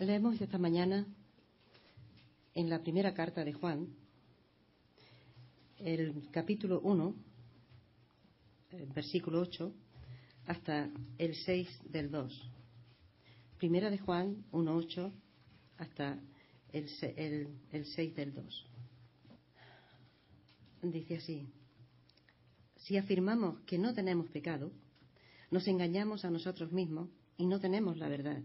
Leemos esta mañana en la primera carta de Juan, el capítulo 1, el versículo 8, hasta el 6 del 2. Primera de Juan 1, 8, hasta el, el, el 6 del 2. Dice así, si afirmamos que no tenemos pecado, nos engañamos a nosotros mismos y no tenemos la verdad.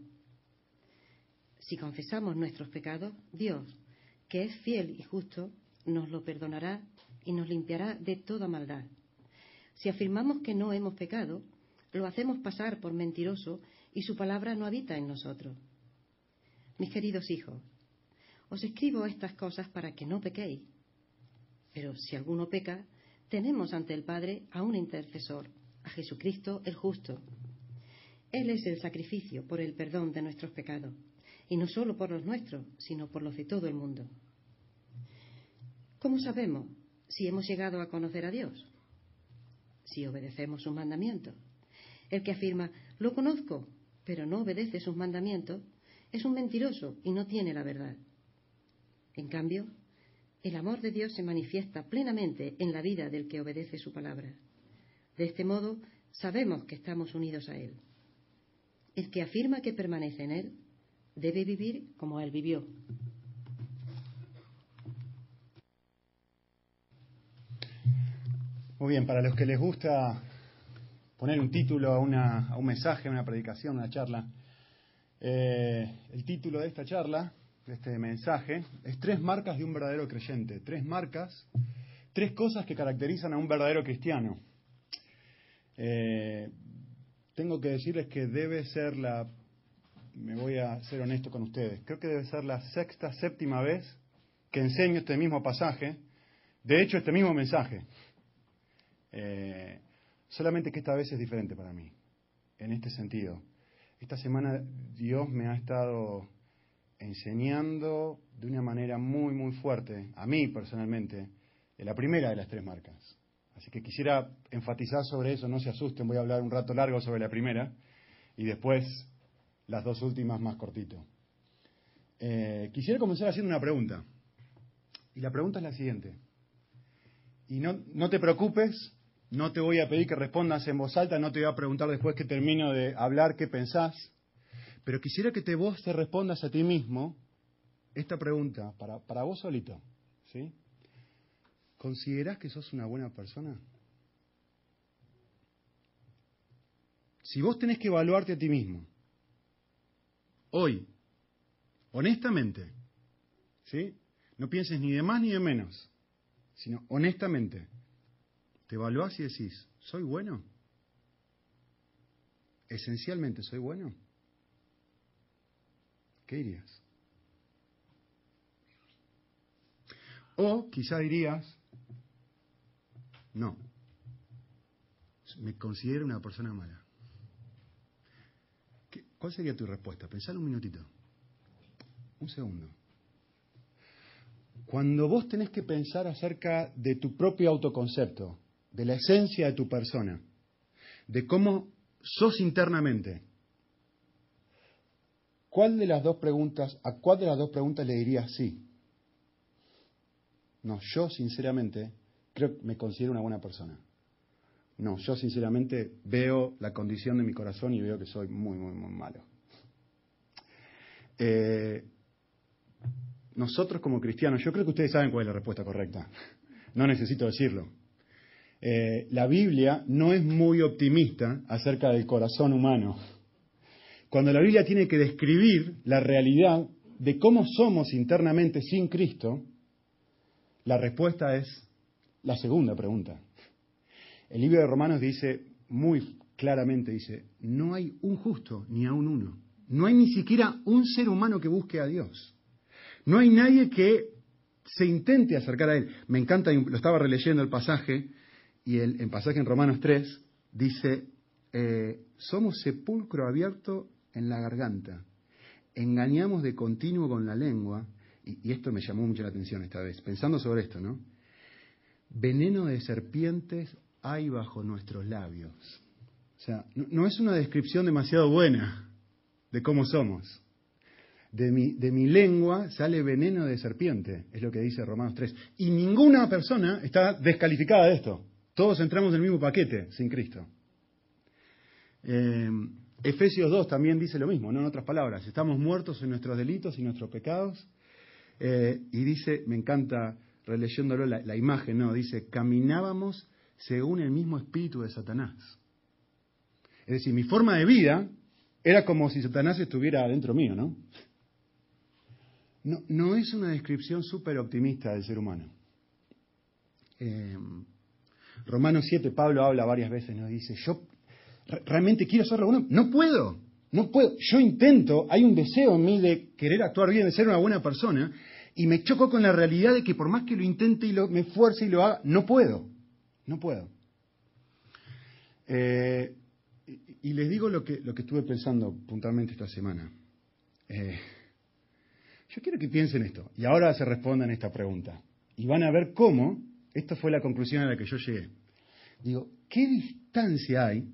Si confesamos nuestros pecados, Dios, que es fiel y justo, nos lo perdonará y nos limpiará de toda maldad. Si afirmamos que no hemos pecado, lo hacemos pasar por mentiroso y su palabra no habita en nosotros. Mis queridos hijos, os escribo estas cosas para que no pequéis. Pero si alguno peca, tenemos ante el Padre a un intercesor, a Jesucristo el justo. Él es el sacrificio por el perdón de nuestros pecados, y no solo por los nuestros, sino por los de todo el mundo. ¿Cómo sabemos si hemos llegado a conocer a Dios? Si obedecemos sus mandamientos. El que afirma, lo conozco, pero no obedece sus mandamientos, es un mentiroso y no tiene la verdad. En cambio, el amor de Dios se manifiesta plenamente en la vida del que obedece su palabra. De este modo, sabemos que estamos unidos a Él. El que afirma que permanece en Él debe vivir como Él vivió. Muy bien, para los que les gusta poner un título a, un mensaje, a una predicación, a una charla, eh, el título de esta charla este mensaje es tres marcas de un verdadero creyente, tres marcas, tres cosas que caracterizan a un verdadero cristiano. Eh, tengo que decirles que debe ser la, me voy a ser honesto con ustedes, creo que debe ser la sexta, séptima vez que enseño este mismo pasaje, de hecho este mismo mensaje, eh, solamente que esta vez es diferente para mí, en este sentido. Esta semana Dios me ha estado enseñando de una manera muy, muy fuerte, a mí personalmente, en la primera de las tres marcas. Así que quisiera enfatizar sobre eso, no se asusten, voy a hablar un rato largo sobre la primera y después las dos últimas más cortito. Eh, quisiera comenzar haciendo una pregunta. Y la pregunta es la siguiente. Y no, no te preocupes, no te voy a pedir que respondas en voz alta, no te voy a preguntar después que termino de hablar qué pensás. Pero quisiera que te, vos te respondas a ti mismo esta pregunta, para, para vos solito. ¿sí? ¿Considerás que sos una buena persona? Si vos tenés que evaluarte a ti mismo, hoy, honestamente, ¿sí? No pienses ni de más ni de menos, sino honestamente, te evaluás y decís, ¿soy bueno? Esencialmente, ¿soy bueno? ¿qué dirías? O quizá dirías, no, me considero una persona mala. ¿Cuál sería tu respuesta? Pensar un minutito. Un segundo. Cuando vos tenés que pensar acerca de tu propio autoconcepto, de la esencia de tu persona, de cómo sos internamente, ¿Cuál de las dos preguntas, a cuál de las dos preguntas le diría sí? No, yo sinceramente creo que me considero una buena persona. No, yo sinceramente veo la condición de mi corazón y veo que soy muy, muy, muy malo. Eh, nosotros como cristianos, yo creo que ustedes saben cuál es la respuesta correcta. No necesito decirlo. Eh, la Biblia no es muy optimista acerca del corazón humano. Cuando la Biblia tiene que describir la realidad de cómo somos internamente sin Cristo, la respuesta es la segunda pregunta. El libro de Romanos dice muy claramente, dice, no hay un justo ni aún uno. No hay ni siquiera un ser humano que busque a Dios. No hay nadie que se intente acercar a Él. Me encanta, lo estaba releyendo el pasaje, y el, pasaje en Romanos 3 dice, eh, somos sepulcro abierto en la garganta. Engañamos de continuo con la lengua, y, esto me llamó mucho la atención esta vez, pensando sobre esto, ¿no? Veneno de serpientes hay bajo nuestros labios. O sea, no, es una descripción demasiado buena de cómo somos. de mi, de mi lengua sale veneno de serpiente, es lo que dice Romanos 3. Y ninguna persona está descalificada de esto. Todos entramos en el mismo paquete sin Cristo. Eh, Efesios 2 también dice lo mismo, no en otras palabras. Estamos muertos en nuestros delitos y nuestros pecados. Eh, y dice, me encanta releyéndolo la, la imagen, ¿no? Dice, caminábamos según el mismo espíritu de Satanás. Es decir, mi forma de vida era como si Satanás estuviera dentro mío, ¿no? No, no es una descripción súper optimista del ser humano. Eh, Romanos 7, Pablo habla varias veces, nos dice, yo realmente quiero ser bueno, no puedo, no puedo, yo intento, hay un deseo en mí de querer actuar bien, de ser una buena persona, y me choco con la realidad de que por más que lo intente y lo, me esfuerce y lo haga, no puedo, no puedo. Eh, y, les digo lo que, lo que estuve pensando puntualmente esta semana. Eh, yo quiero que piensen esto, y ahora se respondan esta pregunta. Y van a ver cómo, esta fue la conclusión a la que yo llegué. Digo, ¿qué distancia hay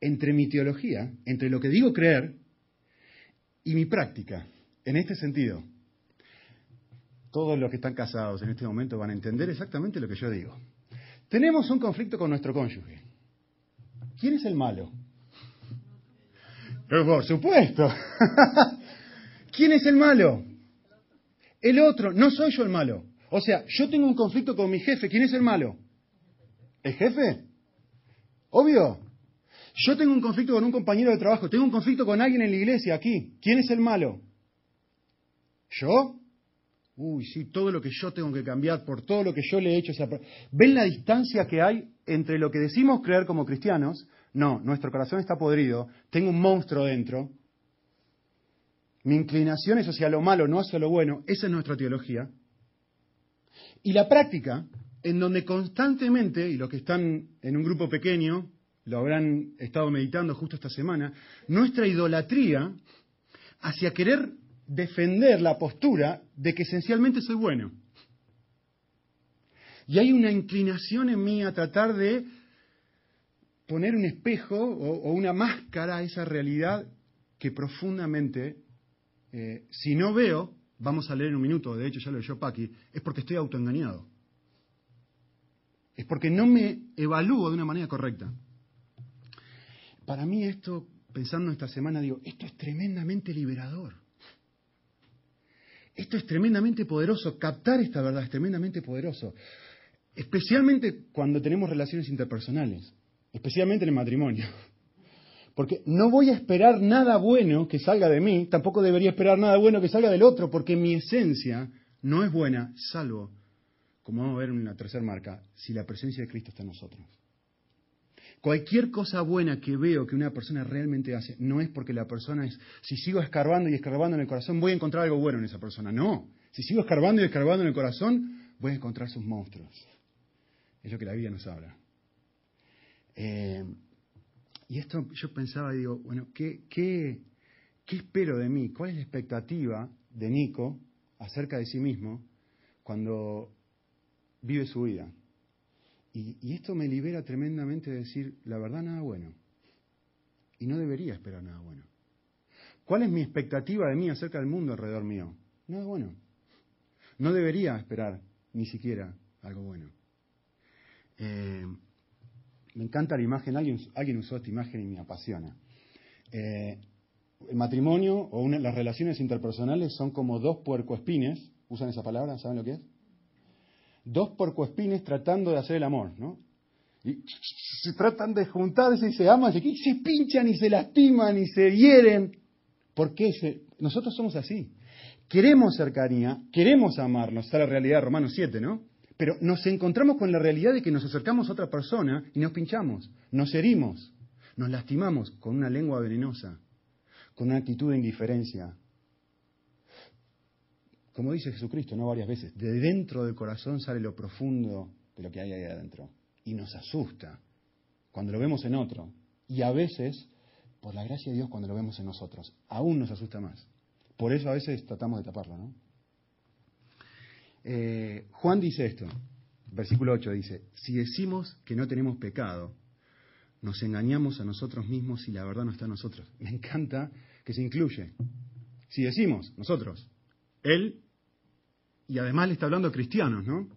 entre mi teología, entre lo que digo creer, y mi práctica? En este sentido, todos los que están casados en este momento van a entender exactamente lo que yo digo. Tenemos un conflicto con nuestro cónyuge. ¿Quién es el malo? por supuesto. ¿Quién es el malo? El otro, no soy yo el malo. O sea, yo tengo un conflicto con mi jefe. ¿Quién es el malo? ¿El jefe? Obvio. Yo tengo un conflicto con un compañero de trabajo. Tengo un conflicto con alguien en la iglesia aquí. ¿Quién es el malo? ¿Yo? Uy, sí, todo lo que yo tengo que cambiar por todo lo que yo le he hecho. ¿Ven la distancia que hay entre lo que decimos creer como cristianos? No, nuestro corazón está podrido. Tengo un monstruo dentro mi inclinación es hacia lo malo, no hacia lo bueno. Esa es nuestra teología. Y la práctica, en donde constantemente, y los que están en un grupo pequeño lo habrán estado meditando justo esta semana, nuestra idolatría hacia querer defender la postura de que esencialmente soy bueno. Y hay una inclinación en mí a tratar de poner un espejo o, una máscara a esa realidad que profundamente eh, si no veo, vamos a leer en un minuto, de hecho ya lo leyó Paqui, es porque estoy autoengañado. Es porque no me evalúo de una manera correcta. Para mí esto, pensando esta semana, digo, esto es tremendamente liberador. Esto es tremendamente poderoso. Captar esta verdad es tremendamente poderoso. Especialmente cuando tenemos relaciones interpersonales. Especialmente en el matrimonio. Porque no voy a esperar nada bueno que salga de mí, tampoco debería esperar nada bueno que salga del otro, porque mi esencia no es buena, salvo, como vamos a ver en la tercera marca, si la presencia de Cristo está en nosotros. Cualquier cosa buena que veo que una persona realmente hace, no es porque la persona es, si sigo escarbando y escarbando en el corazón, voy a encontrar algo bueno en esa persona. No, si sigo escarbando y escarbando en el corazón, voy a encontrar sus monstruos. Es lo que la Biblia nos habla. Eh, y esto yo pensaba, digo, bueno, ¿qué, qué, qué espero de mí? ¿Cuál es la expectativa de Nico acerca de sí mismo cuando vive su vida? Y, esto me libera tremendamente de decir, la verdad, nada bueno. Y no debería esperar nada bueno. ¿Cuál es mi expectativa de mí acerca del mundo alrededor mío? Nada bueno. No debería esperar ni siquiera algo bueno. Eh, me encanta la imagen, alguien, alguien usó esta imagen y me apasiona. Eh, el matrimonio o las relaciones interpersonales son como dos puercoespines, usan esa palabra, ¿saben lo que es? Dos puercoespines tratando de hacer el amor, ¿no? Y se tratan de juntarse y se aman, y se pinchan y se lastiman y se hieren. ¿Por qué? Nosotros somos así. Queremos cercanía, queremos amarnos, está la realidad de Romanos 7, ¿no? Pero nos encontramos con la realidad de que nos acercamos a otra persona y nos pinchamos, nos herimos, nos lastimamos con una lengua venenosa, con una actitud de indiferencia. Como dice Jesucristo, no varias veces, de dentro del corazón sale lo profundo de lo que hay ahí adentro. Y nos asusta cuando lo vemos en otro. Y a veces, por la gracia de Dios, cuando lo vemos en nosotros, aún nos asusta más. Por eso a veces tratamos de taparlo, ¿no? Eh, Juan dice esto, versículo 8 dice, si decimos que no tenemos pecado, nos engañamos a nosotros mismos y la verdad no está en nosotros. Me encanta que se incluye. Si decimos, nosotros, Él, y además le está hablando a cristianos, ¿no?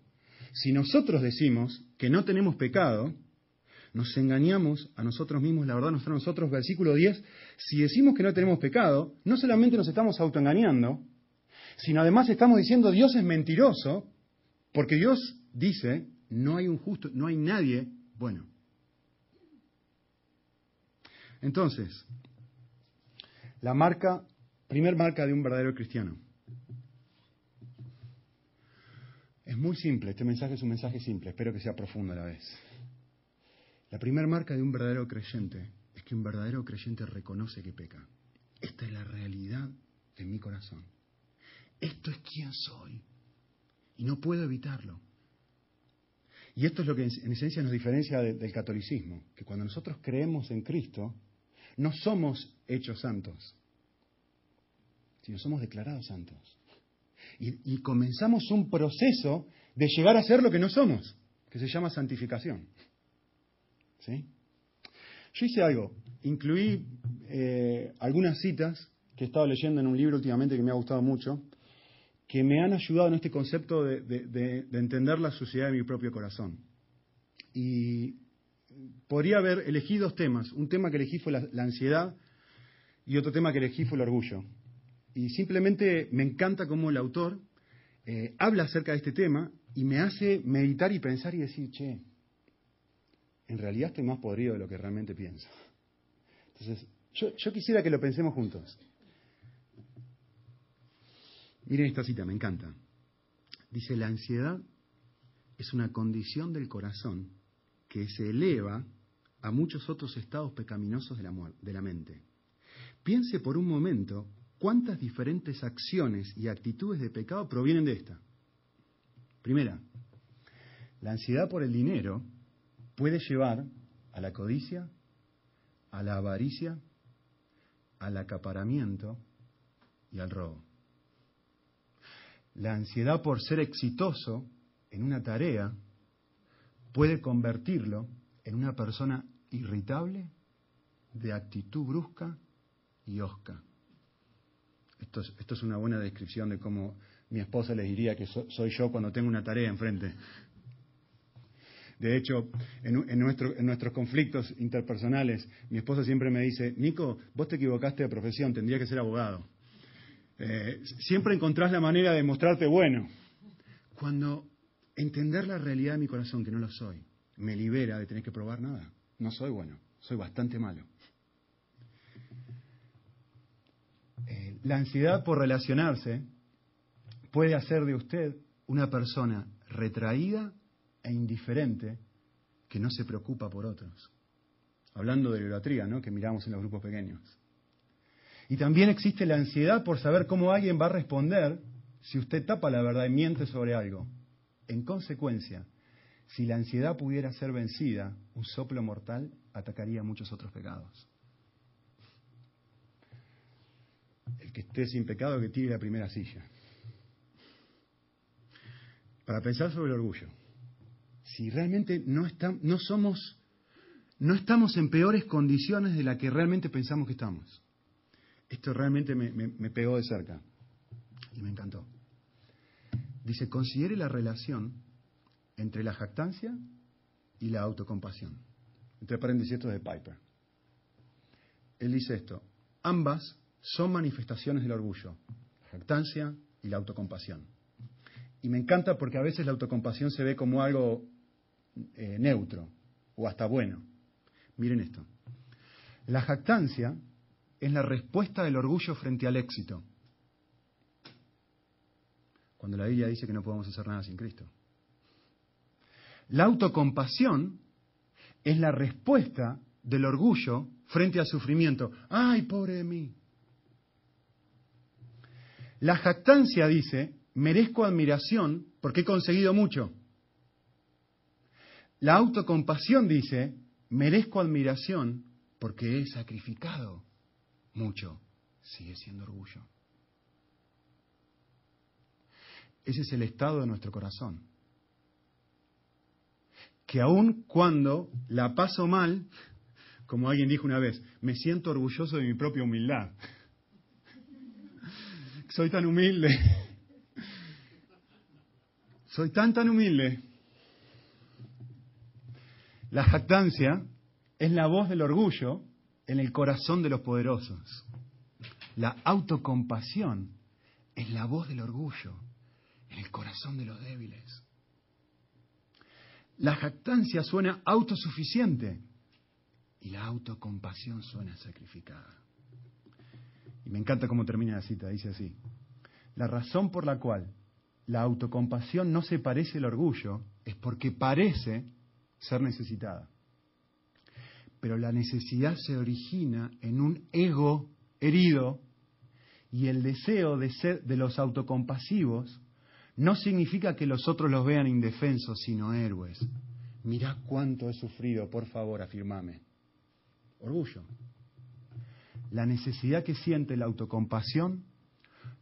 Si nosotros decimos que no tenemos pecado, nos engañamos a nosotros mismos, la verdad nos trae a nosotros, versículo 10, si decimos que no tenemos pecado, no solamente nos estamos autoengañando, sino además estamos diciendo Dios es mentiroso, porque Dios dice, no hay un justo, no hay nadie bueno. Entonces, la marca, primer marca de un verdadero cristiano. Es muy simple, este mensaje es un mensaje simple, espero que sea profundo a la vez. La primera marca de un verdadero creyente es que un verdadero creyente reconoce que peca. Esta es la realidad en mi corazón. Esto es quien soy. Y no puedo evitarlo. Y esto es lo que en esencia nos diferencia del catolicismo, que cuando nosotros creemos en Cristo, no somos hechos santos, sino somos declarados santos. Y, comenzamos un proceso de llegar a ser lo que no somos, que se llama santificación. ¿Sí? Yo hice algo, incluí eh, algunas citas que he estado leyendo en un libro últimamente que me ha gustado mucho, que me han ayudado en este concepto de, entender la sociedad de mi propio corazón. Y podría haber elegido dos temas. Un tema que elegí fue la, ansiedad y otro tema que elegí fue el orgullo. Y simplemente me encanta cómo el autor eh, habla acerca de este tema y me hace meditar y pensar y decir, che, en realidad estoy más podrido de lo que realmente pienso. Entonces, yo, quisiera que lo pensemos juntos. Miren esta cita, me encanta. Dice, la ansiedad es una condición del corazón que se eleva a muchos otros estados pecaminosos de la, de la mente. Piense por un momento cuántas diferentes acciones y actitudes de pecado provienen de esta. Primera, la ansiedad por el dinero puede llevar a la codicia, a la avaricia, al acaparamiento y al robo. La ansiedad por ser exitoso en una tarea puede convertirlo en una persona irritable, de actitud brusca y osca. Esto es, esto es una buena descripción de cómo mi esposa les diría que soy yo cuando tengo una tarea enfrente. De hecho, en, nuestros conflictos interpersonales, mi esposa siempre me dice, Nico, vos te equivocaste de profesión, tendría que ser abogado. Eh, siempre encontrás la manera de mostrarte bueno. Cuando entender la realidad de mi corazón, que no lo soy, me libera de tener que probar nada. No soy bueno, soy bastante malo. Eh, la ansiedad por relacionarse puede hacer de usted una persona retraída e indiferente que no se preocupa por otros. Hablando de la idolatría, ¿no? Que miramos en los grupos pequeños. Y también existe la ansiedad por saber cómo alguien va a responder si usted tapa la verdad y miente sobre algo. En consecuencia, si la ansiedad pudiera ser vencida, un soplo mortal atacaría muchos otros pecados. El que esté sin pecado que tire la primera silla. Para pensar sobre el orgullo si realmente no, no somos, no estamos en peores condiciones de las que realmente pensamos que estamos. Esto realmente me, me pegó de cerca y me encantó. Dice, considere la relación entre la jactancia y la autocompasión. Entre paréntesis, esto de Piper. Él dice esto, ambas son manifestaciones del orgullo, la jactancia y la autocompasión. Y me encanta porque a veces la autocompasión se ve como algo eh, neutro o hasta bueno. Miren esto. La jactancia es la respuesta del orgullo frente al éxito. Cuando la Biblia dice que no podemos hacer nada sin Cristo. La autocompasión es la respuesta del orgullo frente al sufrimiento. ¡Ay, pobre de mí! La jactancia dice, merezco admiración porque he conseguido mucho. La autocompasión dice, merezco admiración porque he sacrificado mucho. Sigue siendo orgullo. Ese es el estado de nuestro corazón. Que aun cuando la paso mal, como alguien dijo una vez, me siento orgulloso de mi propia humildad. Soy tan humilde. Soy tan, tan humilde. La jactancia es la voz del orgullo en el corazón de los poderosos. La autocompasión es la voz del orgullo en el corazón de los débiles. La jactancia suena autosuficiente y la autocompasión suena sacrificada. Y me encanta cómo termina la cita, dice así. La razón por la cual la autocompasión no se parece al orgullo es porque parece ser necesitada. Pero la necesidad se origina en un ego herido y el deseo de ser de los autocompasivos no significa que los otros los vean indefensos, sino héroes. Mirá cuánto he sufrido, por favor, afirmame. Orgullo. La necesidad que siente la autocompasión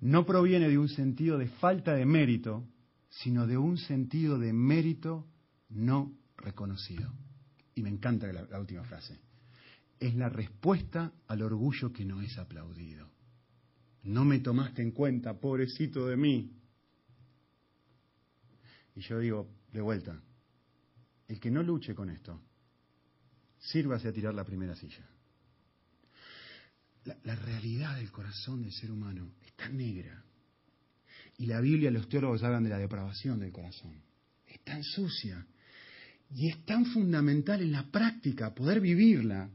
no proviene de un sentido de falta de mérito, sino de un sentido de mérito no reconocido. Y me encanta la, última frase. Es la respuesta al orgullo que no es aplaudido. No me tomaste en cuenta, pobrecito de mí. Y yo digo, de vuelta, el que no luche con esto, sírvase a tirar la primera silla. La, realidad del corazón del ser humano es tan negra. Y la Biblia, los teólogos hablan de la depravación del corazón. Es tan sucia. Y es tan fundamental en la práctica poder vivirla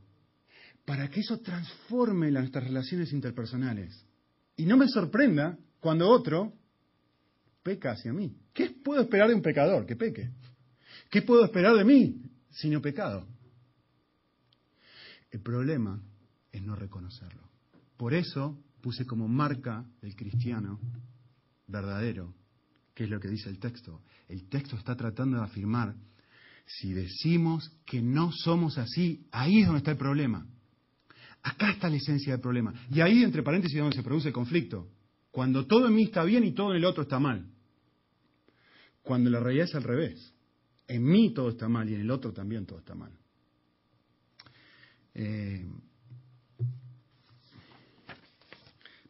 para que eso transforme nuestras relaciones interpersonales. Y no me sorprenda cuando otro peca hacia mí. ¿Qué puedo esperar de un pecador? Que peque. ¿Qué puedo esperar de mí sino pecado? El problema es no reconocerlo. Por eso puse como marca del cristiano verdadero, que es lo que dice el texto. El texto está tratando de afirmar, si decimos que no somos así, ahí es donde está el problema. Acá está la esencia del problema. Y ahí, entre paréntesis, es donde se produce el conflicto. Cuando todo en mí está bien y todo en el otro está mal. Cuando la realidad es al revés. En mí todo está mal y en el otro también todo está mal. Eh,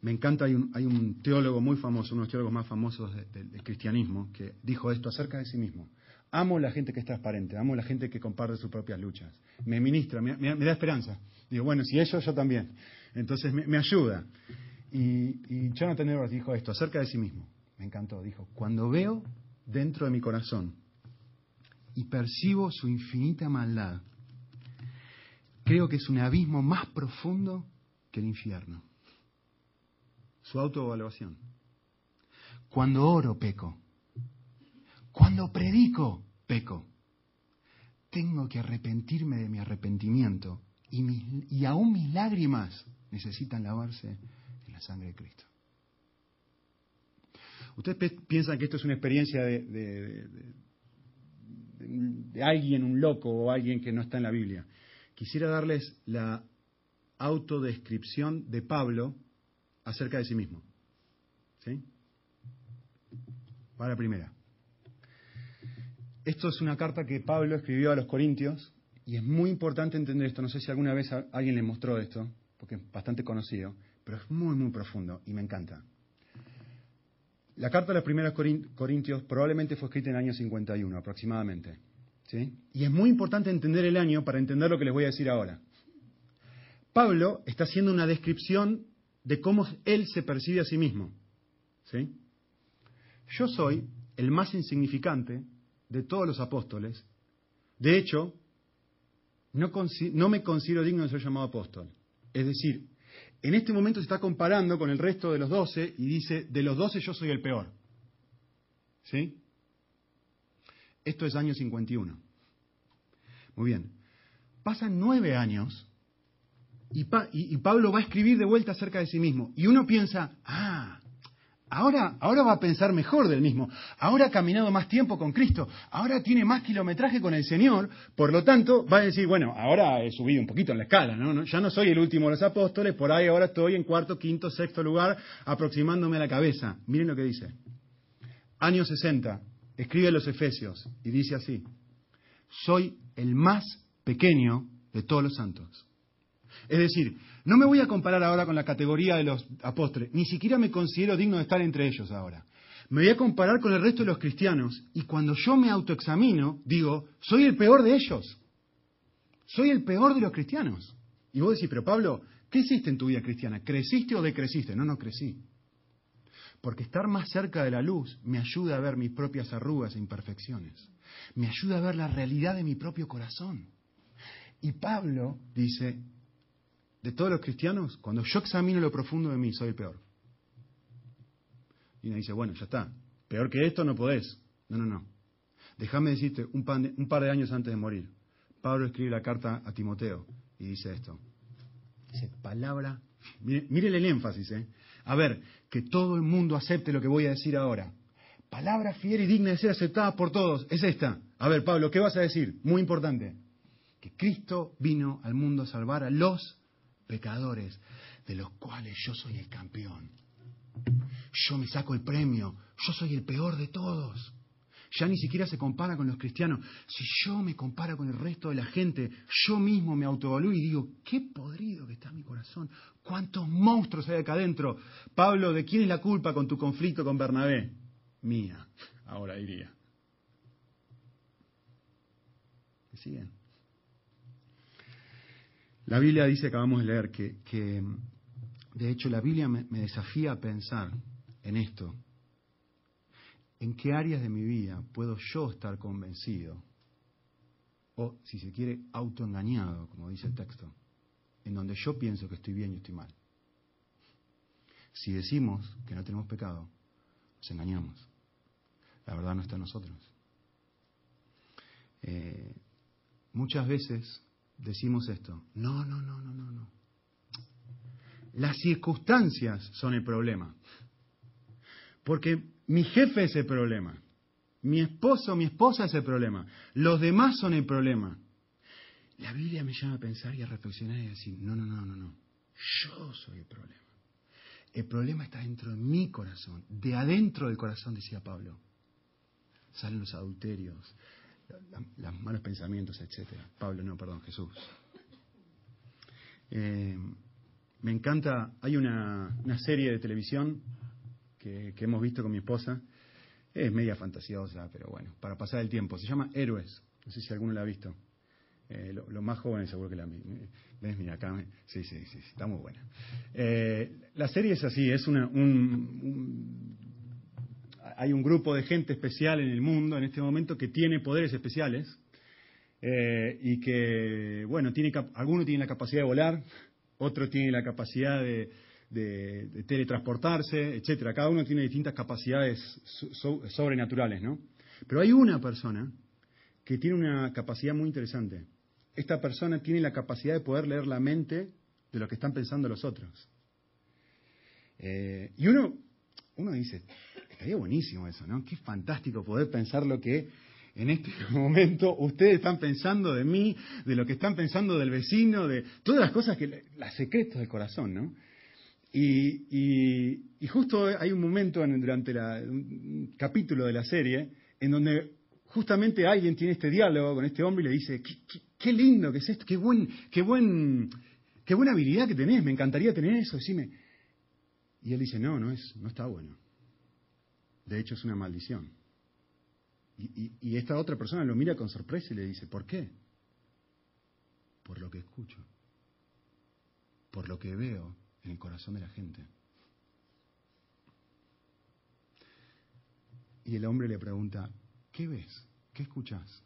me encanta, hay un, hay un, teólogo muy famoso, uno de los teólogos más famosos de, de, del cristianismo, que dijo esto acerca de sí mismo. Amo la gente que es transparente, amo la gente que comparte sus propias luchas. Me ministra, me, me, da esperanza. Digo, bueno, si ellos, yo también. Entonces me, ayuda. Y, y Jonathan Edwards dijo esto acerca de sí mismo. Me encantó. Dijo, cuando veo dentro de mi corazón y percibo su infinita maldad, creo que es un abismo más profundo que el infierno. Su autoevaluación. Cuando oro, peco. Cuando predico, peco. Tengo que arrepentirme de mi arrepentimiento y, mis, y aún mis lágrimas necesitan lavarse en la sangre de Cristo. Ustedes piensan que esto es una experiencia de, de, de, de, alguien, un loco o alguien que no está en la Biblia. Quisiera darles la autodescripción de Pablo acerca de sí mismo. ¿Sí? Va la primera. Esto es una carta que Pablo escribió a los Corintios y es muy importante entender esto. No sé si alguna vez alguien le mostró esto, porque es bastante conocido, pero es muy, muy profundo y me encanta. La carta de los primeros Corintios probablemente fue escrita en el año 51 aproximadamente. ¿sí? Y es muy importante entender el año para entender lo que les voy a decir ahora. Pablo está haciendo una descripción de cómo él se percibe a sí mismo. ¿sí? Yo soy el más insignificante de todos los apóstoles. De hecho, no, no, me considero digno de ser llamado apóstol. Es decir, en este momento se está comparando con el resto de los doce y dice, de los doce yo soy el peor. ¿Sí? Esto es año 51. Muy bien. Pasan nueve años y, pa y, Pablo va a escribir de vuelta acerca de sí mismo. Y uno piensa, ah, Ahora, ahora va a pensar mejor del mismo. Ahora ha caminado más tiempo con Cristo. Ahora tiene más kilometraje con el Señor. Por lo tanto, va a decir, bueno, ahora he subido un poquito en la escala, ¿no? Ya no soy el último de los apóstoles, por ahí ahora estoy en cuarto, quinto, sexto lugar, aproximándome a la cabeza. Miren lo que dice. Año 60, escribe los Efesios y dice así, soy el más pequeño de todos los santos. Es decir, no me voy a comparar ahora con la categoría de los apóstoles, ni siquiera me considero digno de estar entre ellos ahora. Me voy a comparar con el resto de los cristianos y cuando yo me autoexamino, digo, soy el peor de ellos. Soy el peor de los cristianos. Y vos decís, pero Pablo, ¿qué hiciste en tu vida cristiana? ¿Creciste o decreciste? No, no crecí. Porque estar más cerca de la luz me ayuda a ver mis propias arrugas e imperfecciones. Me ayuda a ver la realidad de mi propio corazón. Y Pablo dice, de todos los cristianos, cuando yo examino lo profundo de mí, soy el peor. Y me dice, bueno, ya está, peor que esto no podés. No, no, no. Déjame decirte, un, par de años antes de morir, Pablo escribe la carta a Timoteo y dice esto. Dice, palabra, mire, el énfasis, ¿eh? A ver, que todo el mundo acepte lo que voy a decir ahora. Palabra fiel y digna de ser aceptada por todos. Es esta. A ver, Pablo, ¿qué vas a decir? Muy importante. Que Cristo vino al mundo a salvar a los pecadores, de los cuales yo soy el campeón. Yo me saco el premio. Yo soy el peor de todos. Ya ni siquiera se compara con los cristianos. Si yo me comparo con el resto de la gente, yo mismo me autoevalúo y digo, qué podrido que está mi corazón. ¿Cuántos monstruos hay acá adentro? Pablo, ¿de quién es la culpa con tu conflicto con Bernabé? Mía, ahora diría. ¿Me siguen? La Biblia dice, acabamos de leer, que, que de hecho la Biblia me desafía a pensar en esto en qué áreas de mi vida puedo yo estar convencido, o si se quiere, autoengañado, como dice el texto, en donde yo pienso que estoy bien y estoy mal. Si decimos que no tenemos pecado, nos engañamos. La verdad no está en nosotros. Eh, muchas veces decimos esto, no, no, no, no, no, no. Las circunstancias son el problema. Porque mi jefe es el problema. Mi esposo mi esposa es el problema. Los demás son el problema. La Biblia me llama a pensar y a reflexionar y a decir, no, no, no, no, no. Yo soy el problema. El problema está dentro de mi corazón, de adentro del corazón, decía Pablo. Salen los adulterios, los malos pensamientos, etc. Pablo, no, perdón, Jesús. Eh, me encanta, hay una, una serie de televisión que, hemos visto con mi esposa. Es media fantasiosa, pero bueno, para pasar el tiempo. Se llama Héroes. No sé si alguno la ha visto. Eh, los más jóvenes seguro que la. ¿Ves? Mira, acá. Sí, sí, sí, está muy buena. Eh, la serie es así, es una, un, hay un grupo de gente especial en el mundo en este momento que tiene poderes especiales eh, y que, bueno, tiene, alguno tiene la capacidad de volar, otro tiene la capacidad de, teletransportarse, etcétera. Cada uno tiene distintas capacidades sobrenaturales, ¿no? Pero hay una persona que tiene una capacidad muy interesante. Esta persona tiene la capacidad de poder leer la mente de lo que están pensando los otros. Eh, y uno, uno dice, estaría buenísimo eso, ¿no? Qué fantástico poder pensar lo que en este momento ustedes están pensando de mí, de lo que están pensando del vecino, de todas las cosas que, las secretos del corazón, ¿no? Y, justo hay un momento durante la, un capítulo de la serie en donde justamente alguien tiene este diálogo con este hombre y le dice, qué, lindo que es esto, qué, buen, qué, buen, qué buena habilidad que tenés, me encantaría tener eso, decime. Y él dice, no, no, es, no está bueno. De hecho es una maldición. Y, esta otra persona lo mira con sorpresa y le dice, ¿por qué? Por lo que escucho, por lo que veo, en el corazón de la gente. Y el hombre le pregunta, ¿qué ves? ¿Qué escuchas?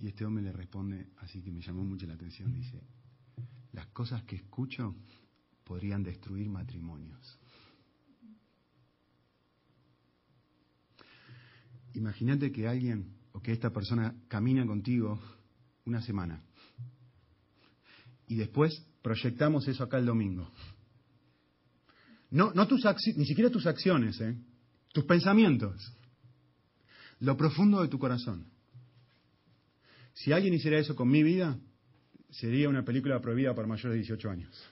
Y este hombre le responde, así que me llamó mucho la atención, dice, las cosas que escucho podrían destruir matrimonios. Imagínate que alguien o que esta persona camina contigo una semana y después proyectamos eso acá el domingo. No, no tus ni siquiera tus acciones, ¿eh? tus pensamientos, lo profundo de tu corazón. Si alguien hiciera eso con mi vida, sería una película prohibida para mayores de 18 años.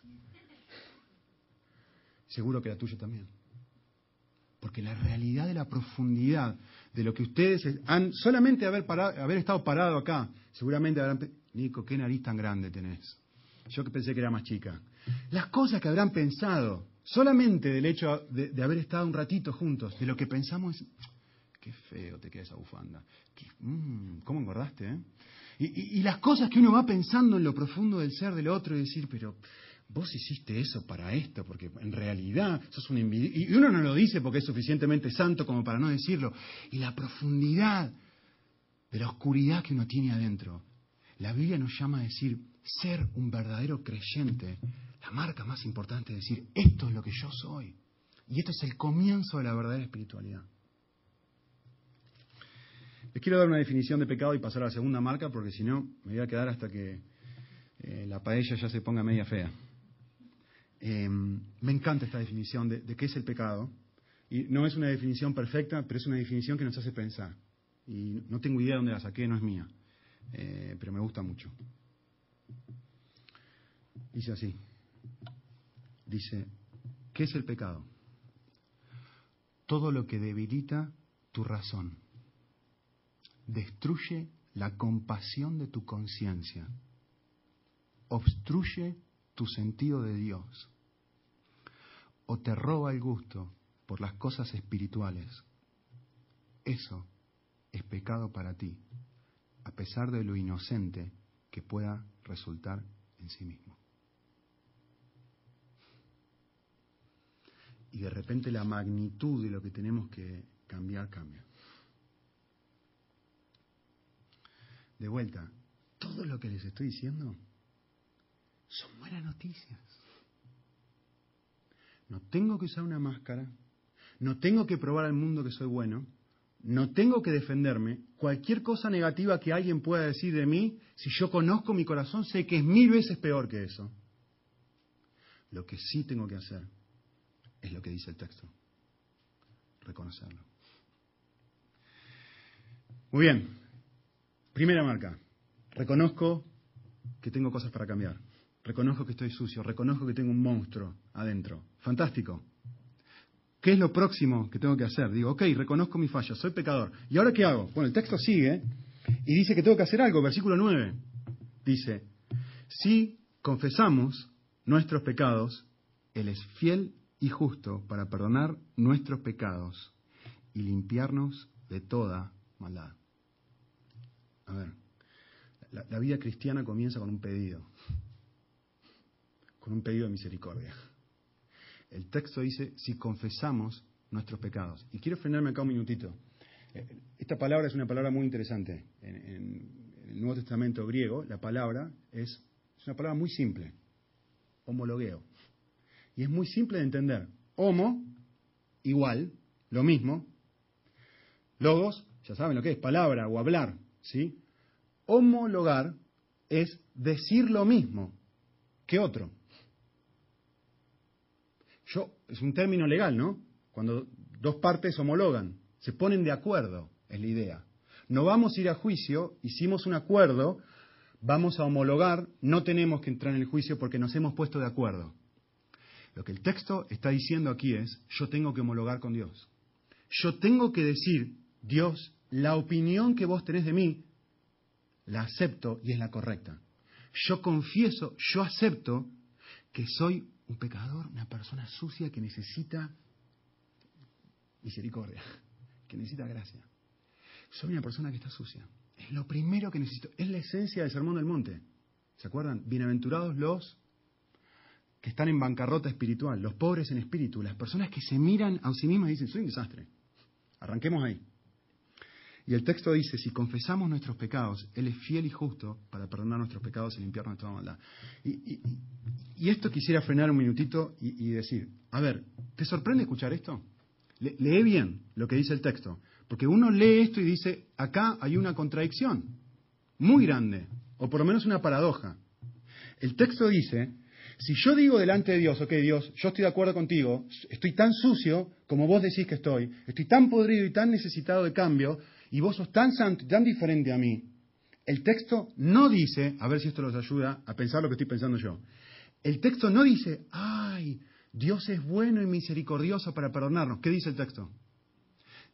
Seguro que la tuya también. Porque la realidad de la profundidad de lo que ustedes han, solamente haber, haber estado parado acá, seguramente habrán, Nico, qué nariz tan grande tenés. yo que pensé que era más chica. Las cosas que habrán pensado, solamente del hecho de, haber estado un ratito juntos, de lo que pensamos es, qué feo te queda esa bufanda, mm, ¿cómo engordaste? Eh? Y, y, las cosas que uno va pensando en lo profundo del ser del otro y decir, pero vos hiciste eso para esto, porque en realidad sos un Y uno no lo dice porque es suficientemente santo como para no decirlo. Y la profundidad de la oscuridad que uno tiene adentro. La Biblia nos llama a decir, ser un verdadero creyente, la marca más importante es decir, esto es lo que yo soy. Y esto es el comienzo de la verdadera espiritualidad. Les quiero dar una definición de pecado y pasar a la segunda marca, porque si no, me voy a quedar hasta que eh, la paella ya se ponga media fea. Em, me encanta esta definición de, qué es el pecado. Y no es una definición perfecta, pero es una definición que nos hace pensar. Y no tengo idea de dónde la saqué, no es mía. Eh, pero me gusta mucho. Dice así. Dice, ¿qué es el pecado? Todo lo que debilita tu razón. Destruye la compasión de tu conciencia. Obstruye tu sentido de Dios o te roba el gusto por las cosas espirituales, eso es pecado para ti, a pesar de lo inocente que pueda resultar en sí mismo. Y de repente la magnitud de lo que tenemos que cambiar cambia. De vuelta, todo lo que les estoy diciendo son buenas noticias. No tengo que usar una máscara, no tengo que probar al mundo que soy bueno, no tengo que defenderme. Cualquier cosa negativa que alguien pueda decir de mí, si yo conozco mi corazón, sé que es mil veces peor que eso. Lo que sí tengo que hacer es lo que dice el texto, reconocerlo. Muy bien, primera marca, reconozco que tengo cosas para cambiar. Reconozco que estoy sucio, reconozco que tengo un monstruo adentro. Fantástico. ¿Qué es lo próximo que tengo que hacer? Digo, ok, reconozco mi falla, soy pecador. ¿Y ahora qué hago? Bueno, el texto sigue y dice que tengo que hacer algo. Versículo 9 dice, si confesamos nuestros pecados, Él es fiel y justo para perdonar nuestros pecados y limpiarnos de toda maldad. A ver, la vida cristiana comienza con un pedido con un pedido de misericordia. El texto dice, si confesamos nuestros pecados. Y quiero frenarme acá un minutito. Eh, esta palabra es una palabra muy interesante. En, el Nuevo Testamento griego, la palabra es, una palabra muy simple. Homologueo. Y es muy simple de entender. Homo, igual, lo mismo. Logos, ya saben lo que es, palabra o hablar. ¿sí? Homologar es decir lo mismo que otro. Yo, es un término legal, ¿no? Cuando dos partes homologan, se ponen de acuerdo, es la idea. No vamos a ir a juicio, hicimos un acuerdo, vamos a homologar, no tenemos que entrar en el juicio porque nos hemos puesto de acuerdo. Lo que el texto está diciendo aquí es, yo tengo que homologar con Dios. Yo tengo que decir, Dios, la opinión que vos tenés de mí, la acepto y es la correcta. Yo confieso, yo acepto que soy un pecador, una persona sucia que necesita misericordia, que necesita gracia. Soy una persona que está sucia. Es lo primero que necesito. Es la esencia del Sermón del Monte. ¿Se acuerdan? Bienaventurados los que están en bancarrota espiritual, los pobres en espíritu, las personas que se miran a sí mismas y dicen, soy un desastre. Arranquemos ahí. Y el texto dice, si confesamos nuestros pecados, Él es fiel y justo para perdonar nuestros pecados y limpiar nuestra maldad. Y, esto quisiera frenar un minutito y, decir, a ver, ¿te sorprende escuchar esto? lee bien lo que dice el texto, porque uno lee esto y dice, acá hay una contradicción muy grande, o por lo menos una paradoja. El texto dice, si yo digo delante de Dios, ok Dios, yo estoy de acuerdo contigo, estoy tan sucio como vos decís que estoy, estoy tan podrido y tan necesitado de cambio, y vos sos tan santo y tan diferente a mí, el texto no dice, a ver si esto los ayuda a pensar lo que estoy pensando yo, el texto no dice, ay, Dios es bueno y misericordioso para perdonarnos. ¿Qué dice el texto?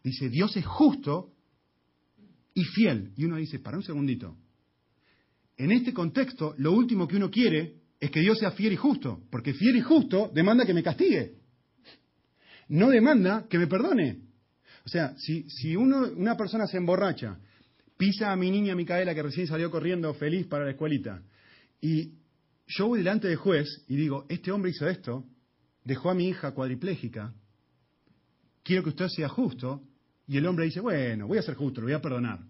Dice, Dios es justo y fiel. Y uno dice, para un segundito, en este contexto, lo último que uno quiere es que Dios sea fiel y justo, porque fiel y justo demanda que me castigue, no demanda que me perdone. O sea, si, una persona se emborracha, pisa a mi niña Micaela que recién salió corriendo feliz para la escuelita, y yo voy delante del juez y digo, este hombre hizo esto, dejó a mi hija cuadriplégica, quiero que usted sea justo, y el hombre dice, bueno, voy a ser justo, lo voy a perdonar.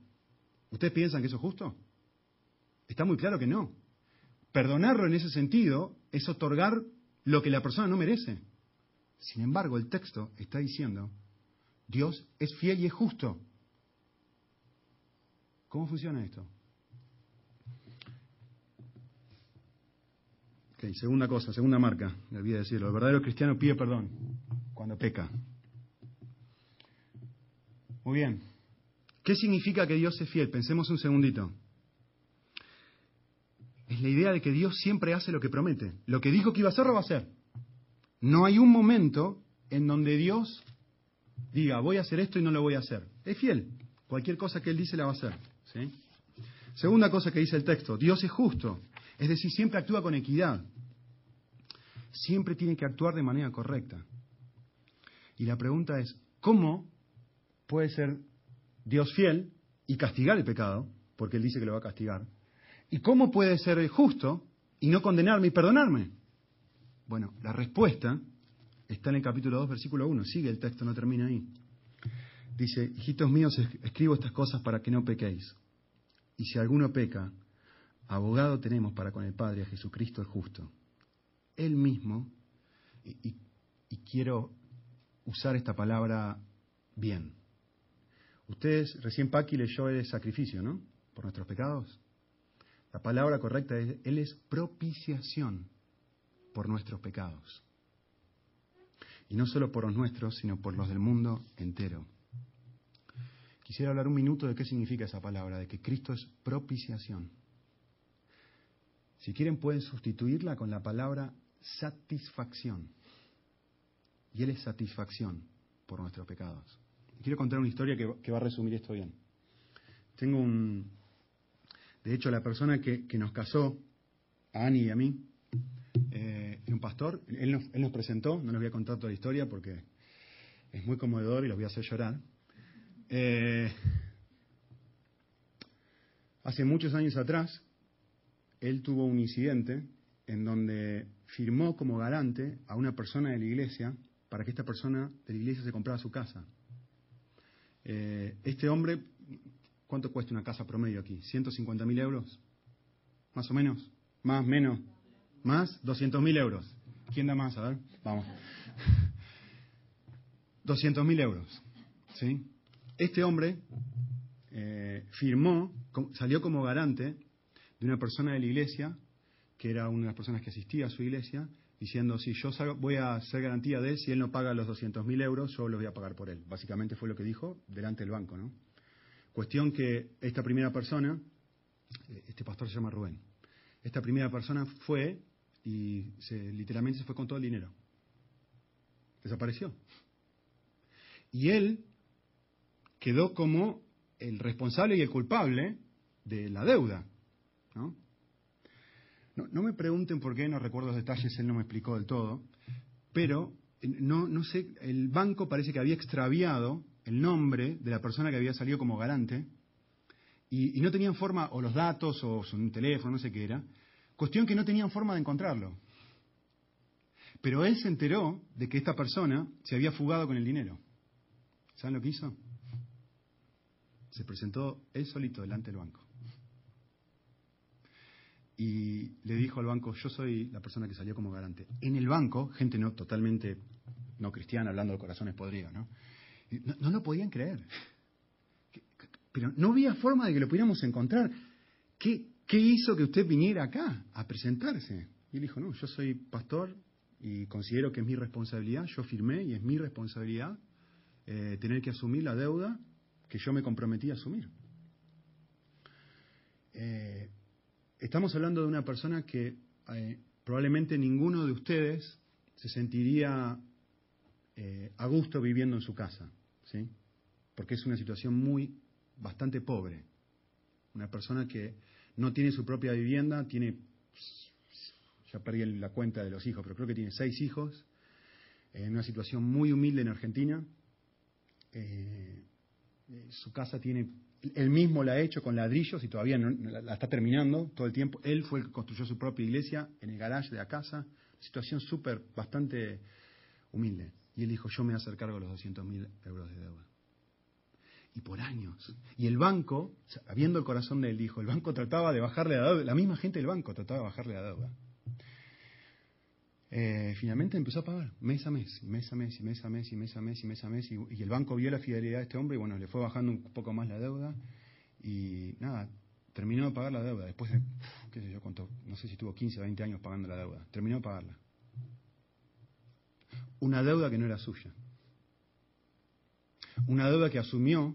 ¿Ustedes piensan que eso es justo? Está muy claro que no. Perdonarlo en ese sentido es otorgar lo que la persona no merece. Sin embargo, el texto está diciendo, Dios es fiel y es justo. ¿Cómo funciona esto? Segunda cosa, segunda marca, olvidé decirlo. El verdadero cristiano pide perdón cuando peca. Muy bien. ¿Qué significa que Dios es fiel? Pensemos un segundito. Es la idea de que Dios siempre hace lo que promete. Lo que dijo que iba a hacer, lo va a hacer. No hay un momento en donde Dios diga, voy a hacer esto y no lo voy a hacer. Es fiel. Cualquier cosa que Él dice la va a hacer. Segunda cosa que dice el texto, Dios es justo. Es decir, siempre actúa con equidad. Siempre tiene que actuar de manera correcta. Y la pregunta es, ¿cómo puede ser Dios fiel y castigar el pecado, porque Él dice que lo va a castigar. ¿Y cómo puede ser justo y no condenarme y perdonarme? Bueno, la respuesta está en el capítulo 2, versículo 1. Sigue el texto, no termina ahí. Dice, hijitos míos, escribo estas cosas para que no pequéis. Y si alguno peca, abogado tenemos para con el Padre, a Jesucristo el justo. Él mismo, y, quiero usar esta palabra bien, Ustedes, recién Paqui leyó el sacrificio, ¿no? Por nuestros pecados. La palabra correcta es, Él es propiciación por nuestros pecados. Y no solo por los nuestros, sino por los del mundo entero. Quisiera hablar un minuto de qué significa esa palabra, de que Cristo es propiciación. Si quieren pueden sustituirla con la palabra satisfacción. Y Él es satisfacción por nuestros pecados. Quiero contar una historia que, va a resumir esto bien. Tengo un... De hecho, la persona que, nos casó, a Ani y a mí, eh, un pastor. Él nos, presentó, no les voy a contar toda la historia porque es muy conmovedor y los voy a hacer llorar. Eh, hace muchos años atrás, él tuvo un incidente en donde firmó como garante a una persona de la iglesia para que esta persona de la iglesia se comprara su casa. Eh, este hombre, ¿cuánto cuesta una casa promedio aquí? ¿150 mil euros? ¿Más o menos? ¿Más, menos? ¿Más? 200 mil euros. ¿Quién da más? A ver, vamos. 200 mil euros. ¿sí? Este hombre eh, firmó, salió como garante de una persona de la iglesia, que era una de las personas que asistía a su iglesia, diciendo, si yo voy a hacer garantía de si él no paga los 200.000 euros, yo los voy a pagar por él. Básicamente fue lo que dijo delante del banco. ¿no? Cuestión que esta primera persona, eh, este pastor se llama Rubén, esta primera persona fue y se, literalmente se fue con todo el dinero. Desapareció. Y él quedó como el responsable y el culpable de la deuda. ¿no? No, me pregunten por qué, no recuerdo los detalles, él no me explicó del todo, pero eh, no, no sé, el banco parece que había extraviado el nombre de la persona que había salido como garante y, no tenían forma, o los datos, o un teléfono, no sé qué era, cuestión que no tenían forma de encontrarlo. Pero él se enteró de que esta persona se había fugado con el dinero. ¿Saben lo que hizo? Se presentó él solito delante del banco y le dijo al banco, yo soy la persona que salió como garante. En el banco, gente no totalmente no cristiana, hablando de corazones podridos, ¿no? No, lo podían creer. Pero no había forma de que lo pudiéramos encontrar. ¿Qué, ¿Qué hizo que usted viniera acá a presentarse? Y él dijo, no, yo soy pastor y considero que es mi responsabilidad, yo firmé y es mi responsabilidad eh, tener que asumir la deuda que yo me comprometí a asumir. Eh, Estamos hablando de una persona que eh, probablemente ninguno de ustedes se sentiría eh, a gusto viviendo en su casa, ¿sí? Porque es una situación muy, bastante pobre. Una persona que no tiene su propia vivienda, tiene, ya perdí la cuenta de los hijos, pero creo que tiene seis hijos, en una situación muy humilde en Argentina. Eh, su casa tiene, él mismo la ha hecho con ladrillos y todavía no, la, está terminando todo el tiempo. Él fue el que construyó su propia iglesia en el garage de la casa. Situación súper, bastante humilde. Y él dijo, yo me voy a hacer cargo de los 200 mil euros de deuda. Y por años. Y el banco, habiendo el corazón de él, dijo, el banco trataba de bajarle la deuda. La misma gente del banco trataba de bajarle la deuda. Eh, finalmente empezó a pagar mes a mes, mes a mes, y mes a mes, y mes a mes, y mes a mes, y, el banco vio la fidelidad de este hombre y bueno, le fue bajando un poco más la deuda y nada, terminó de pagar la deuda. Después de, qué sé yo, cuánto, no sé si tuvo 15 o 20 años pagando la deuda, terminó de pagarla. Una deuda que no era suya. Una deuda que asumió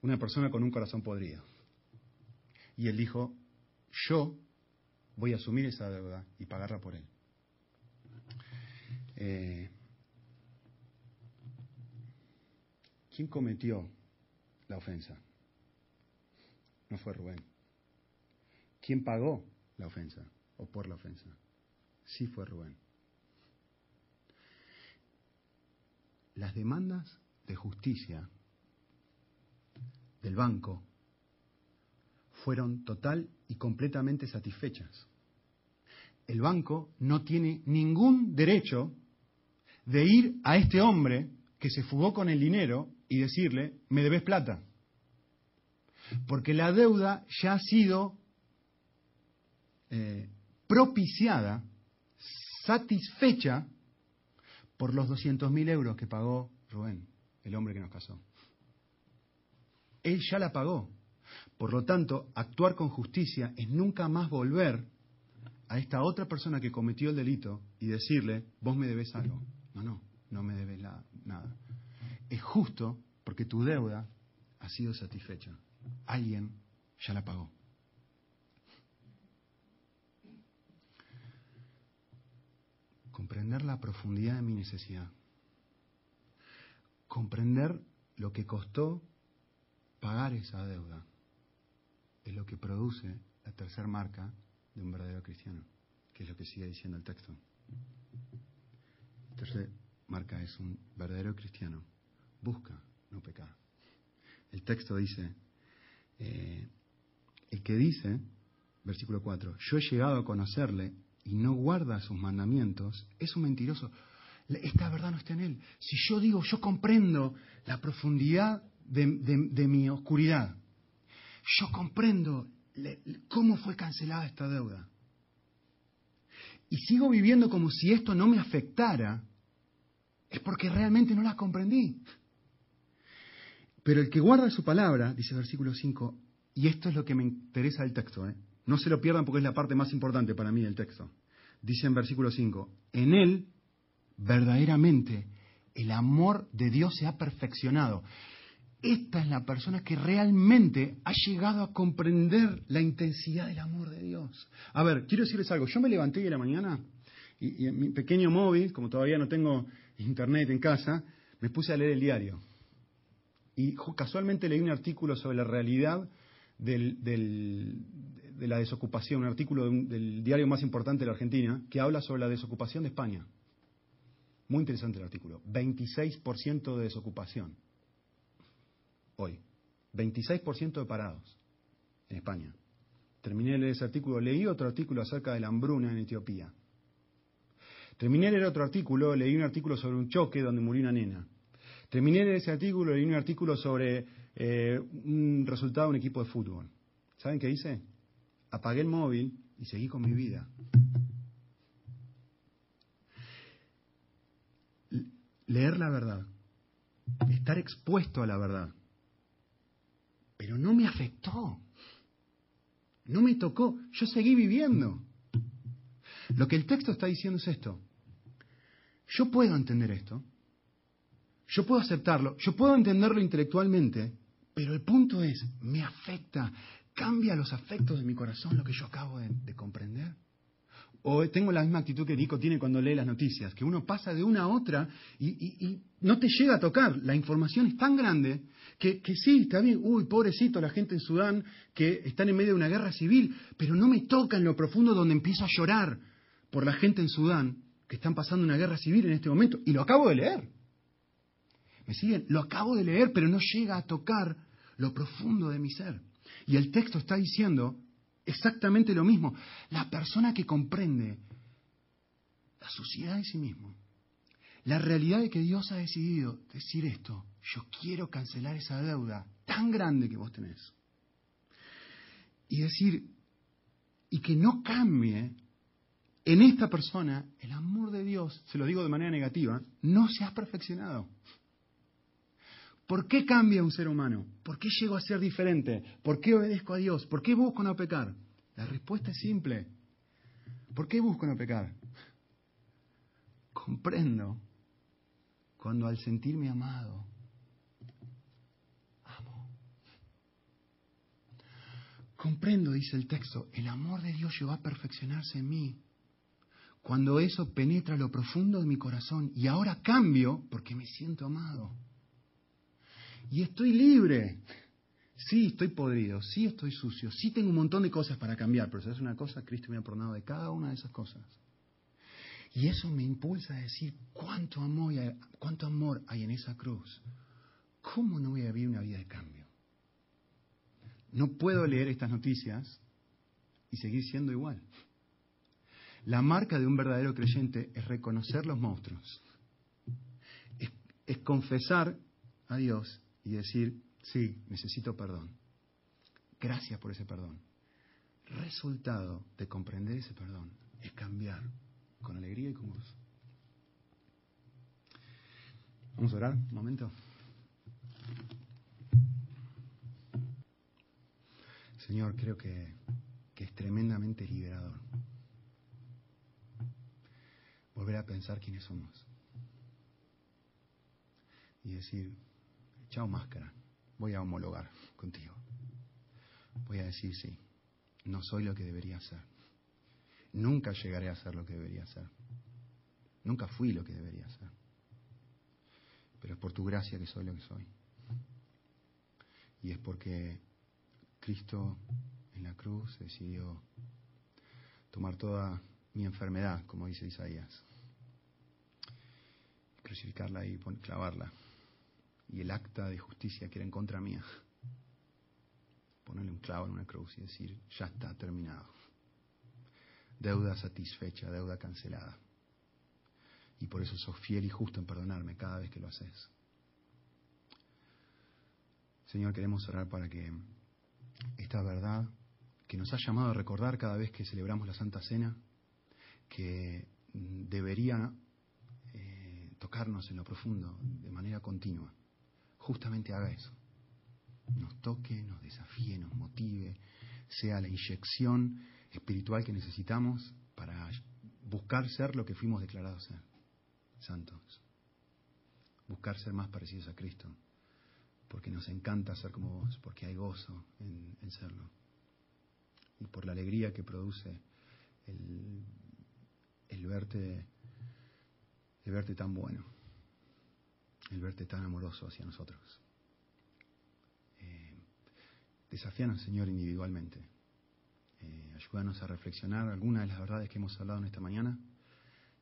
una persona con un corazón podrido. Y él dijo, yo voy a asumir esa deuda y pagarla por él. Eh, ¿Quién cometió la ofensa? No fue Rubén. ¿Quién pagó la ofensa o por la ofensa? Sí fue Rubén. Las demandas de justicia del banco fueron total y completamente satisfechas. El banco no tiene ningún derecho de ir a este hombre que se fugó con el dinero y decirle, me debes plata. Porque la deuda ya ha sido eh, propiciada, satisfecha por los 200.000 euros que pagó Rubén, el hombre que nos casó. Él ya la pagó. Por lo tanto, actuar con justicia es nunca más volver a esta otra persona que cometió el delito y decirle, vos me debes algo. No, no, no me debes nada. Es justo porque tu deuda ha sido satisfecha. Alguien ya la pagó. Comprender la profundidad de mi necesidad. Comprender lo que costó pagar esa deuda. Es lo que produce la tercera marca de un verdadero cristiano, que es lo que sigue diciendo el texto. Marca es un verdadero cristiano. Busca, no pecar. El texto dice, eh, el que dice, versículo 4, yo he llegado a conocerle y no guarda sus mandamientos, es un mentiroso. Esta verdad no está en él. Si yo digo, yo comprendo la profundidad de, de mi oscuridad, yo comprendo cómo fue cancelada esta deuda, y sigo viviendo como si esto no me afectara, es porque realmente no la comprendí. Pero el que guarda su palabra, dice el versículo 5, y esto es lo que me interesa del texto, ¿eh? no se lo pierdan porque es la parte más importante para mí del texto. Dice en versículo 5, en él verdaderamente el amor de Dios se ha perfeccionado. Esta es la persona que realmente ha llegado a comprender la intensidad del amor de Dios. A ver, quiero decirles algo. Yo me levanté de la mañana y, en mi pequeño móvil, como todavía no tengo internet en casa, me puse a leer el diario. Y casualmente leí un artículo sobre la realidad de la desocupación, un artículo del diario más importante de la Argentina, que habla sobre la desocupación de España. Muy interesante el artículo. 26% de desocupación hoy. 26% de parados en España. Terminé de leer ese artículo, leí otro artículo acerca de la hambruna en Etiopía. Terminé de leer otro artículo, leí un artículo sobre un choque donde murió una nena. Terminé de ese artículo, leí un artículo sobre eh, un resultado de un equipo de fútbol. ¿Saben qué hice? Apagué el móvil y seguí con mi vida. Leer la verdad, estar expuesto a la verdad, pero no me afectó. No me tocó. Yo seguí viviendo. Lo que el texto está diciendo es esto. Yo puedo entender esto. Yo puedo aceptarlo. Yo puedo entenderlo intelectualmente. Pero el punto es, me afecta. Cambia los afectos de mi corazón lo que yo acabo de, comprender. O tengo la misma actitud que Nico tiene cuando lee las noticias, que uno pasa de una a otra y no te llega a tocar. La información es tan grande que, sí, está bien, uy, pobrecito la gente en Sudán que están en medio de una guerra civil, pero no me toca en lo profundo donde empiezo a llorar, por la gente en Sudán que están pasando una guerra civil en este momento. Y lo acabo de leer. ¿Me siguen? Lo acabo de leer, pero no llega a tocar lo profundo de mi ser. Y el texto está diciendo exactamente lo mismo. La persona que comprende la sociedad de sí mismo, la realidad de que Dios ha decidido decir esto, yo quiero cancelar esa deuda tan grande que vos tenés. Y decir, y que no cambie en esta persona el amor de Dios, se lo digo de manera negativa, no se ha perfeccionado. ¿Por qué cambia un ser humano? ¿Por qué llego a ser diferente? ¿Por qué obedezco a Dios? ¿Por qué busco no pecar? La respuesta es simple. ¿Por qué busco no pecar? Comprendo cuando al sentirme amado, amo. Comprendo, dice el texto, el amor de Dios llegó a perfeccionarse en mí. Cuando eso penetra lo profundo de mi corazón y ahora cambio porque me siento amado. Y estoy libre. Sí, estoy podrido, sí estoy sucio, sí tengo un montón de cosas para cambiar, pero es una cosa, Cristo me ha perdonado de cada una de esas cosas. Y eso me impulsa a decir cuánto amor, hay, cuánto amor hay en esa cruz. ¿Cómo no voy a vivir una vida de cambio? No puedo leer estas noticias y seguir siendo igual. La marca de un verdadero creyente es reconocer los monstruos, es, es confesar a Dios y decir, sí, necesito perdón. Gracias por ese perdón. Resultado de comprender ese perdón es cambiar con alegría y con gozo. Vamos a orar un momento. Señor, creo que, que es tremendamente liberador volver a pensar quiénes somos y decir, chao máscara, voy a homologar contigo. Voy a decir sí, no soy lo que debería ser. Nunca llegaré a ser lo que debería ser. Nunca fui lo que debería ser. Pero es por tu gracia que soy lo que soy. Y es porque Cristo en la cruz decidió tomar toda mi enfermedad, como dice Isaías, crucificarla y clavarla y el acta de justicia que era en contra mía. Ponerle un clavo en una cruz y decir, ya está terminado. Deuda satisfecha, deuda cancelada. Y por eso sos fiel y justo en perdonarme cada vez que lo haces. Señor, queremos orar para que esta verdad que nos ha llamado a recordar cada vez que celebramos la Santa Cena, que debería eh, tocarnos en lo profundo de manera continua justamente haga eso. Nos toque, nos desafíe, nos motive, sea la inyección espiritual que necesitamos para buscar ser lo que fuimos declarados ser, santos. Buscar ser más parecidos a Cristo, porque nos encanta ser como vos, porque hay gozo en serlo. Y por la alegría que produce el, el verte el verte tan bueno el verte tan amoroso hacia nosotros. Eh, desafíanos, Señor, individualmente. Eh, ayúdanos a reflexionar algunas de las verdades que hemos hablado en esta mañana,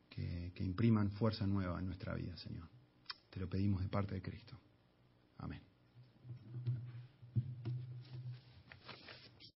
que, que impriman fuerza nueva en nuestra vida, Señor. Te lo pedimos de parte de Cristo.